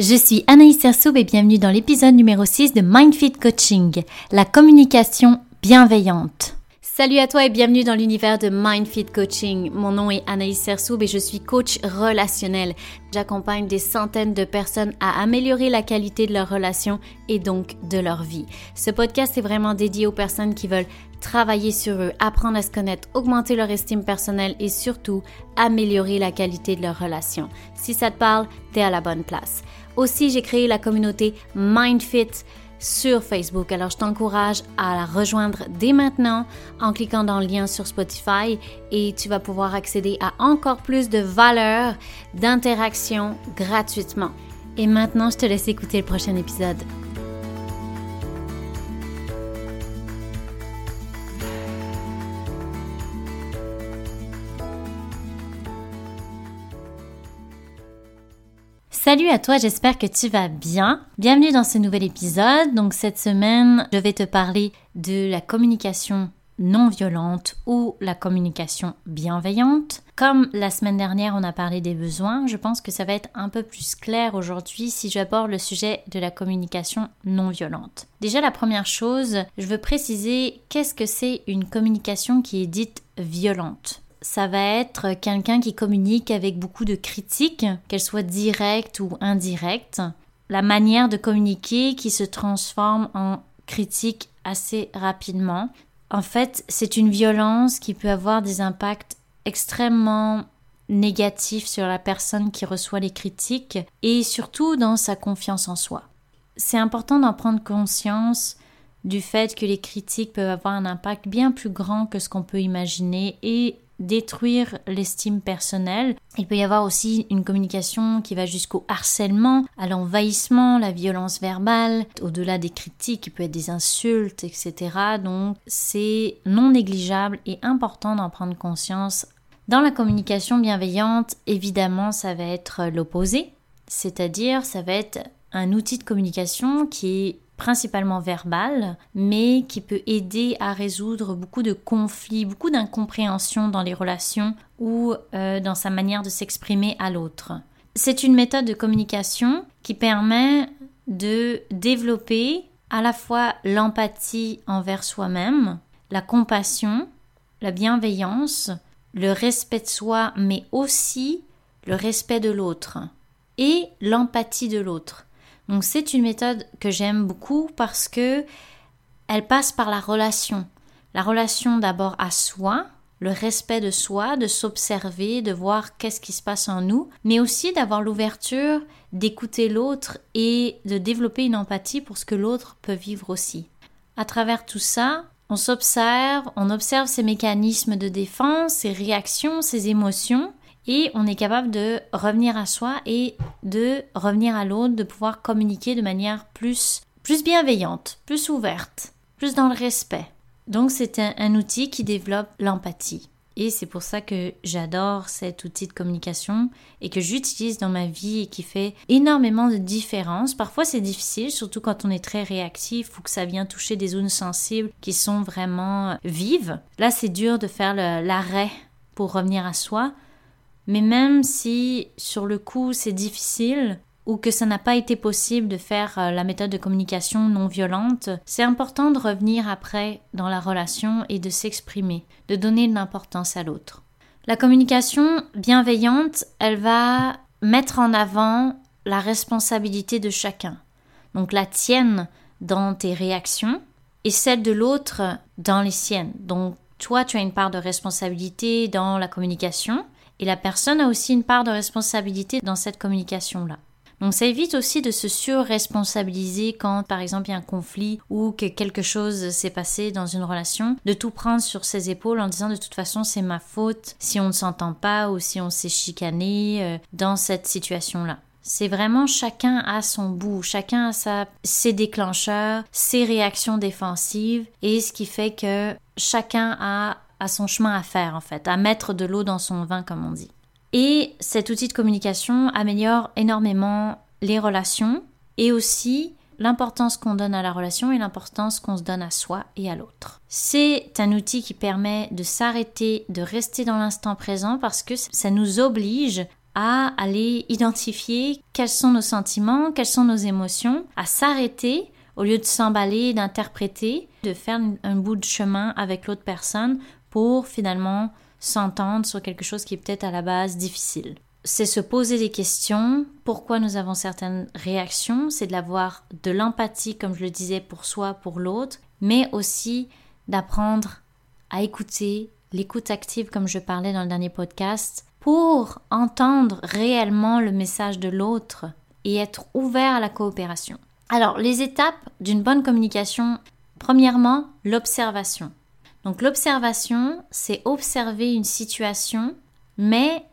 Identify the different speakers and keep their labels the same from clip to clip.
Speaker 1: Je suis Anaïs Sersoub et bienvenue dans l'épisode numéro 6 de Mindfit Coaching, la communication bienveillante. Salut à toi et bienvenue dans l'univers de Mindfit Coaching. Mon nom est Anaïs Sersoub et je suis coach relationnel. J'accompagne des centaines de personnes à améliorer la qualité de leurs relations et donc de leur vie. Ce podcast est vraiment dédié aux personnes qui veulent travailler sur eux, apprendre à se connaître, augmenter leur estime personnelle et surtout améliorer la qualité de leurs relations. Si ça te parle, t'es à la bonne place. Aussi, j'ai créé la communauté MindFit sur Facebook. Alors, je t'encourage à la rejoindre dès maintenant en cliquant dans le lien sur Spotify et tu vas pouvoir accéder à encore plus de valeurs, d'interaction gratuitement. Et maintenant, je te laisse écouter le prochain épisode. Salut à toi, j'espère que tu vas bien. Bienvenue dans ce nouvel épisode. Donc cette semaine, je vais te parler de la communication non violente ou la communication bienveillante. Comme la semaine dernière, on a parlé des besoins, je pense que ça va être un peu plus clair aujourd'hui si j'aborde le sujet de la communication non violente. Déjà, la première chose, je veux préciser qu'est-ce que c'est une communication qui est dite violente ça va être quelqu'un qui communique avec beaucoup de critiques, qu'elles soient directes ou indirectes. La manière de communiquer qui se transforme en critique assez rapidement. En fait, c'est une violence qui peut avoir des impacts extrêmement négatifs sur la personne qui reçoit les critiques et surtout dans sa confiance en soi. C'est important d'en prendre conscience du fait que les critiques peuvent avoir un impact bien plus grand que ce qu'on peut imaginer et détruire l'estime personnelle. Il peut y avoir aussi une communication qui va jusqu'au harcèlement, à l'envahissement, la violence verbale, au-delà des critiques, il peut être des insultes, etc. Donc c'est non négligeable et important d'en prendre conscience. Dans la communication bienveillante, évidemment, ça va être l'opposé, c'est-à-dire ça va être un outil de communication qui est principalement verbal, mais qui peut aider à résoudre beaucoup de conflits, beaucoup d'incompréhensions dans les relations ou euh, dans sa manière de s'exprimer à l'autre. C'est une méthode de communication qui permet de développer à la fois l'empathie envers soi-même, la compassion, la bienveillance, le respect de soi, mais aussi le respect de l'autre et l'empathie de l'autre. Donc c'est une méthode que j'aime beaucoup parce que elle passe par la relation. La relation d'abord à soi, le respect de soi, de s'observer, de voir qu'est-ce qui se passe en nous, mais aussi d'avoir l'ouverture d'écouter l'autre et de développer une empathie pour ce que l'autre peut vivre aussi. À travers tout ça, on s'observe, on observe ses mécanismes de défense, ses réactions, ses émotions, et on est capable de revenir à soi et de revenir à l'autre, de pouvoir communiquer de manière plus, plus bienveillante, plus ouverte, plus dans le respect. Donc c'est un, outil qui développe l'empathie. Et c'est pour ça que j'adore cet outil de communication et que j'utilise dans ma vie et qui fait énormément de différence. Parfois c'est difficile, surtout quand on est très réactif ou que ça vient toucher des zones sensibles qui sont vraiment vives. Là c'est dur de faire l'arrêt pour revenir à soi. Mais même si sur le coup c'est difficile ou que ça n'a pas été possible de faire euh, la méthode de communication non violente, c'est important de revenir après dans la relation et de s'exprimer, de donner de l'importance à l'autre. La communication bienveillante, elle va mettre en avant la responsabilité de chacun. Donc la tienne dans tes réactions et celle de l'autre dans les siennes. Donc toi, tu as une part de responsabilité dans la communication et la personne a aussi une part de responsabilité dans cette communication-là. Donc ça évite aussi de se surresponsabiliser quand par exemple il y a un conflit ou que quelque chose s'est passé dans une relation, de tout prendre sur ses épaules en disant de toute façon c'est ma faute si on ne s'entend pas ou si on s'est chicané euh, dans cette situation-là. C'est vraiment chacun à son bout, chacun a sa, ses déclencheurs, ses réactions défensives et ce qui fait que chacun a à son chemin à faire en fait, à mettre de l'eau dans son vin comme on dit. Et cet outil de communication améliore énormément les relations et aussi l'importance qu'on donne à la relation et l'importance qu'on se donne à soi et à l'autre. C'est un outil qui permet de s'arrêter, de rester dans l'instant présent parce que ça nous oblige à aller identifier quels sont nos sentiments, quelles sont nos émotions, à s'arrêter au lieu de s'emballer, d'interpréter, de faire un bout de chemin avec l'autre personne pour finalement s'entendre sur quelque chose qui est peut-être à la base difficile. C'est se poser des questions, pourquoi nous avons certaines réactions, c'est de l'avoir de l'empathie, comme je le disais, pour soi, pour l'autre, mais aussi d'apprendre à écouter, l'écoute active, comme je parlais dans le dernier podcast, pour entendre réellement le message de l'autre et être ouvert à la coopération. Alors, les étapes d'une bonne communication, premièrement, l'observation. Donc l'observation, c'est observer une situation, mais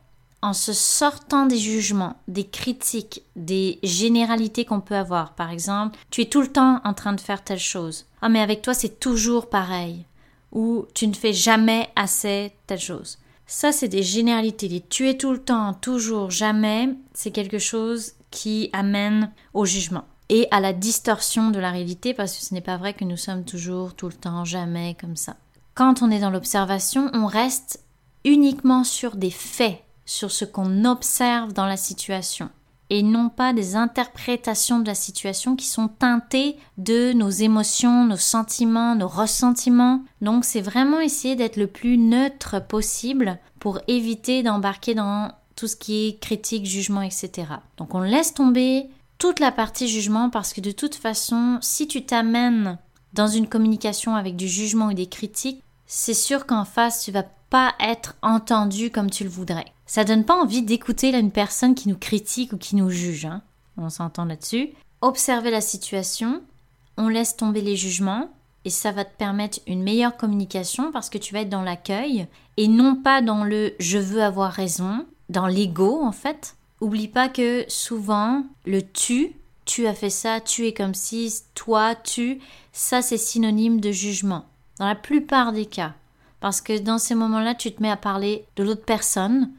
Speaker 1: en se sortant des jugements, des critiques, des généralités qu'on peut avoir. Par exemple, tu es tout le temps en train de faire telle chose. Ah mais avec toi c'est toujours pareil. Ou tu ne fais jamais assez telle chose. Ça c'est des généralités. Les tu es tout le temps, toujours, jamais, c'est quelque chose qui amène au jugement et à la distorsion de la réalité parce que ce n'est pas vrai que nous sommes toujours, tout le temps, jamais comme ça. Quand on est dans l'observation, on reste uniquement sur des faits, sur ce qu'on observe dans la situation, et non pas des interprétations de la situation qui sont teintées de nos émotions, nos sentiments, nos ressentiments. Donc c'est vraiment essayer d'être le plus neutre possible pour éviter d'embarquer dans tout ce qui est critique, jugement, etc. Donc on laisse tomber toute la partie jugement parce que de toute façon, si tu t'amènes dans une communication avec du jugement ou des critiques, c'est sûr qu'en face, tu vas pas être entendu comme tu le voudrais. Ça donne pas envie d'écouter une personne qui nous critique ou qui nous juge. Hein. On s'entend là-dessus. Observer la situation, on laisse tomber les jugements et ça va te permettre une meilleure communication parce que tu vas être dans l'accueil et non pas dans le je veux avoir raison, dans l'ego en fait. Oublie pas que souvent le tu, tu as fait ça, tu es comme si, toi, tu, ça c'est synonyme de jugement dans la plupart des cas. Parce que dans ces moments-là, tu te mets à parler de l'autre personne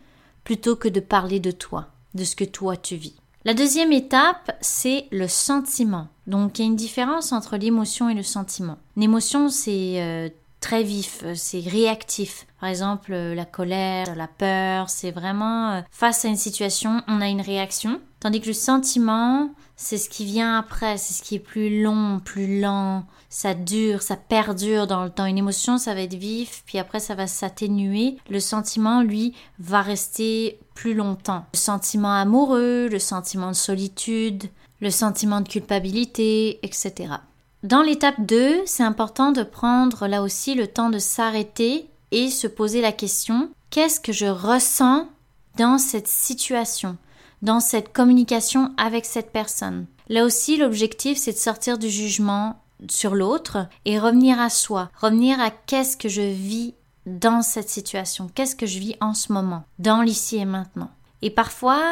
Speaker 1: plutôt que de parler de toi, de ce que toi tu vis. La deuxième étape, c'est le sentiment. Donc il y a une différence entre l'émotion et le sentiment. L'émotion, c'est euh, très vif, c'est réactif. Par exemple, euh, la colère, la peur, c'est vraiment euh, face à une situation, on a une réaction. Tandis que le sentiment, c'est ce qui vient après, c'est ce qui est plus long, plus lent, ça dure, ça perdure dans le temps. Une émotion, ça va être vif, puis après ça va s'atténuer. Le sentiment, lui, va rester plus longtemps. Le sentiment amoureux, le sentiment de solitude, le sentiment de culpabilité, etc. Dans l'étape 2, c'est important de prendre là aussi le temps de s'arrêter et se poser la question qu'est-ce que je ressens dans cette situation, dans cette communication avec cette personne. Là aussi, l'objectif, c'est de sortir du jugement, sur l'autre et revenir à soi, revenir à qu'est-ce que je vis dans cette situation, qu'est-ce que je vis en ce moment, dans l'ici et maintenant. Et parfois,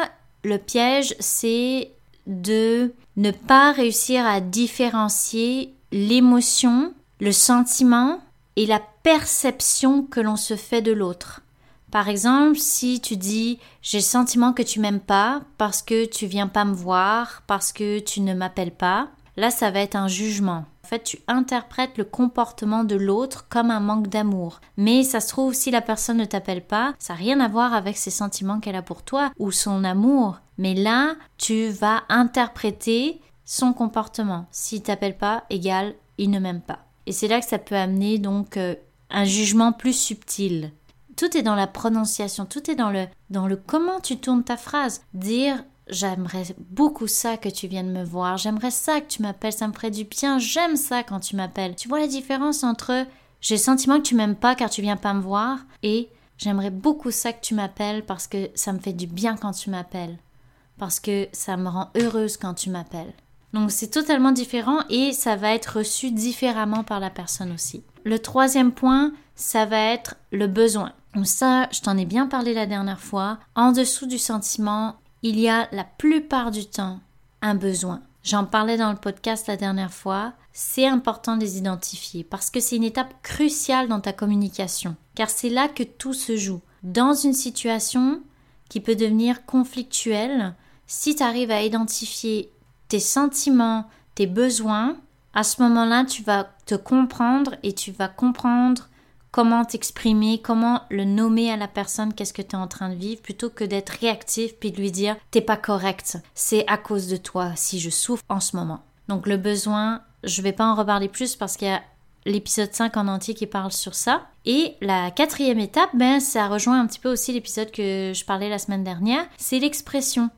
Speaker 1: le piège, c'est de ne pas réussir à différencier l'émotion, le sentiment et la perception que l'on se fait de l'autre. Par exemple, si tu dis j'ai le sentiment que tu m'aimes pas parce que tu viens pas me voir, parce que tu ne m'appelles pas, là ça va être un jugement. En fait, tu interprètes le comportement de l'autre comme un manque d'amour. Mais ça se trouve, si la personne ne t'appelle pas, ça n'a rien à voir avec ses sentiments qu'elle a pour toi ou son amour. Mais là, tu vas interpréter son comportement. S'il t'appelle pas, égal, il ne m'aime pas. Et c'est là que ça peut amener donc euh, un jugement plus subtil. Tout est dans la prononciation, tout est dans le dans le comment tu tournes ta phrase. Dire J'aimerais beaucoup ça que tu viennes me voir. J'aimerais ça que tu m'appelles. Ça me ferait du bien. J'aime ça quand tu m'appelles. Tu vois la différence entre j'ai le sentiment que tu m'aimes pas car tu viens pas me voir et j'aimerais beaucoup ça que tu m'appelles parce que ça me fait du bien quand tu m'appelles. Parce que ça me rend heureuse quand tu m'appelles. Donc c'est totalement différent et ça va être reçu différemment par la personne aussi. Le troisième point, ça va être le besoin. Donc ça, je t'en ai bien parlé la dernière fois. En dessous du sentiment, il y a la plupart du temps un besoin. J'en parlais dans le podcast la dernière fois. C'est important de les identifier parce que c'est une étape cruciale dans ta communication, car c'est là que tout se joue. Dans une situation qui peut devenir conflictuelle, si tu arrives à identifier tes sentiments, tes besoins, à ce moment-là, tu vas te comprendre et tu vas comprendre comment t'exprimer, comment le nommer à la personne qu'est-ce que tu es en train de vivre, plutôt que d'être réactif puis de lui dire t'es pas correct, c'est à cause de toi si je souffre en ce moment. Donc le besoin, je vais pas en reparler plus parce qu'il y a l'épisode 5 en entier qui parle sur ça. Et la quatrième étape, ben, ça rejoint un petit peu aussi l'épisode que je parlais la semaine dernière, c'est l'expression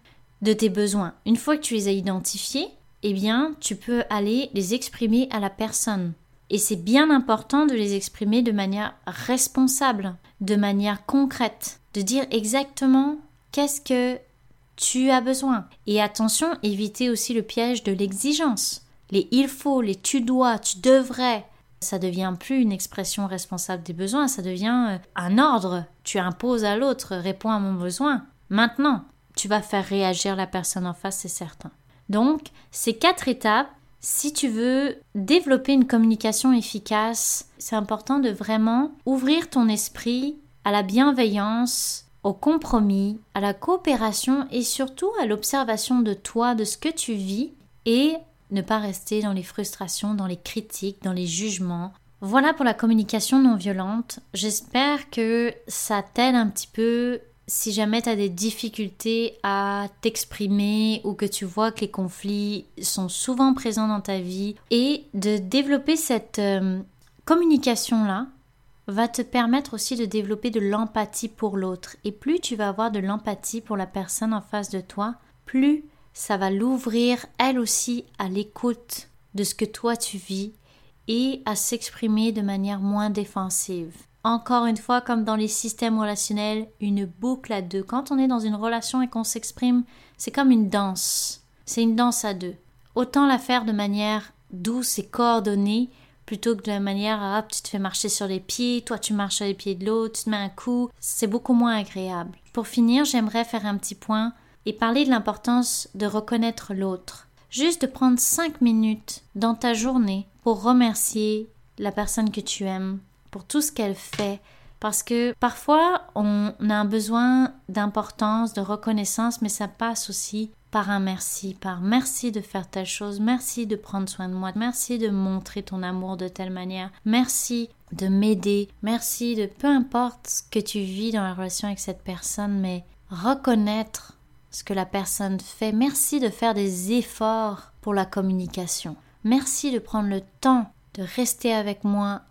Speaker 1: de tes besoins. Une fois que tu les as identifiés, eh bien, tu peux aller les exprimer à la personne. Et c'est bien important de les exprimer de manière responsable, de manière concrète, de dire exactement qu'est-ce que tu as besoin. Et attention, éviter aussi le piège de l'exigence. Les il faut, les tu dois, tu devrais. Ça devient plus une expression responsable des besoins, ça devient euh, un ordre. Tu imposes à l'autre, réponds à mon besoin. Maintenant, tu vas faire réagir la personne en face, c'est certain. Donc, ces quatre étapes, si tu veux développer une communication efficace, c'est important de vraiment ouvrir ton esprit à la bienveillance, au compromis, à la coopération et surtout à l'observation de toi, de ce que tu vis et ne pas rester dans les frustrations, dans les critiques, dans les jugements. Voilà pour la communication non violente. J'espère que ça t'aide un petit peu si jamais tu as des difficultés à t'exprimer ou que tu vois que les conflits sont souvent présents dans ta vie et de développer cette euh, communication-là va te permettre aussi de développer de l'empathie pour l'autre. Et plus tu vas avoir de l'empathie pour la personne en face de toi, plus ça va l'ouvrir elle aussi à l'écoute de ce que toi tu vis et à s'exprimer de manière moins défensive. Encore une fois, comme dans les systèmes relationnels, une boucle à deux. Quand on est dans une relation et qu'on s'exprime, c'est comme une danse. C'est une danse à deux. Autant la faire de manière douce et coordonnée, plutôt que de la manière hop, tu te fais marcher sur les pieds, toi tu marches sur les pieds de l'autre, tu te mets un coup, c'est beaucoup moins agréable. Pour finir, j'aimerais faire un petit point et parler de l'importance de reconnaître l'autre. Juste de prendre cinq minutes dans ta journée pour remercier la personne que tu aimes, pour tout ce qu'elle fait. Parce que parfois, on a un besoin d'importance, de reconnaissance, mais ça passe aussi par un merci, par merci de faire telle chose, merci de prendre soin de moi, merci de montrer ton amour de telle manière, merci de m'aider, merci de peu importe ce que tu vis dans la relation avec cette personne, mais reconnaître ce que la personne fait, merci de faire des efforts pour la communication, merci de prendre le temps de rester avec moi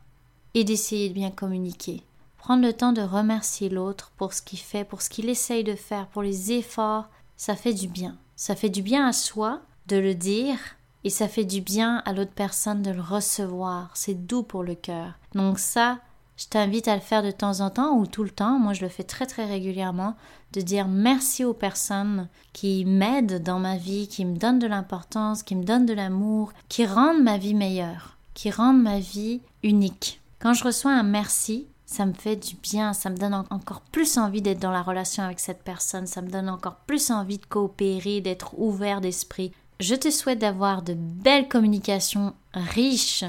Speaker 1: et d'essayer de bien communiquer. Prendre le temps de remercier l'autre pour ce qu'il fait, pour ce qu'il essaye de faire, pour les efforts, ça fait du bien. Ça fait du bien à soi de le dire et ça fait du bien à l'autre personne de le recevoir. C'est doux pour le cœur. Donc ça, je t'invite à le faire de temps en temps ou tout le temps. Moi, je le fais très très régulièrement de dire merci aux personnes qui m'aident dans ma vie, qui me donnent de l'importance, qui me donnent de l'amour, qui rendent ma vie meilleure, qui rendent ma vie unique. Quand je reçois un merci, ça me fait du bien, ça me donne encore plus envie d'être dans la relation avec cette personne, ça me donne encore plus envie de coopérer, d'être ouvert d'esprit. Je te souhaite d'avoir de belles communications riches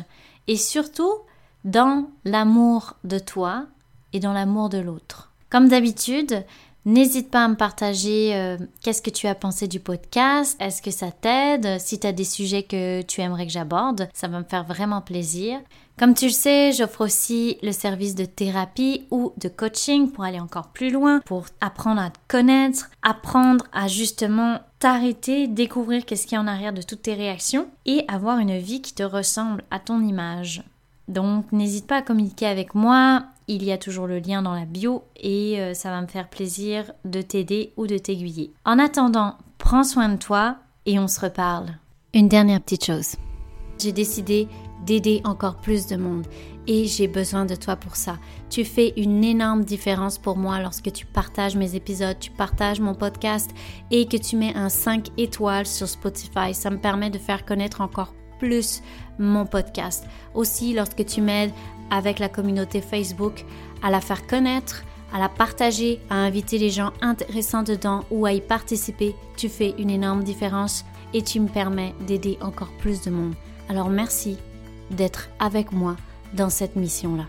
Speaker 1: et surtout dans l'amour de toi et dans l'amour de l'autre. Comme d'habitude, N'hésite pas à me partager euh, qu'est-ce que tu as pensé du podcast, est-ce que ça t'aide, si tu as des sujets que tu aimerais que j'aborde, ça va me faire vraiment plaisir. Comme tu le sais, j'offre aussi le service de thérapie ou de coaching pour aller encore plus loin, pour apprendre à te connaître, apprendre à justement t'arrêter, découvrir qu'est-ce qui est en arrière de toutes tes réactions et avoir une vie qui te ressemble à ton image. Donc n'hésite pas à communiquer avec moi, il y a toujours le lien dans la bio et euh, ça va me faire plaisir de t'aider ou de t'aiguiller. En attendant, prends soin de toi et on se reparle. Une dernière petite chose. J'ai décidé d'aider encore plus de monde et j'ai besoin de toi pour ça. Tu fais une énorme différence pour moi lorsque tu partages mes épisodes, tu partages mon podcast et que tu mets un 5 étoiles sur Spotify. Ça me permet de faire connaître encore plus mon podcast. Aussi, lorsque tu m'aides avec la communauté Facebook à la faire connaître, à la partager, à inviter les gens intéressants dedans ou à y participer, tu fais une énorme différence et tu me permets d'aider encore plus de monde. Alors merci d'être avec moi dans cette mission-là.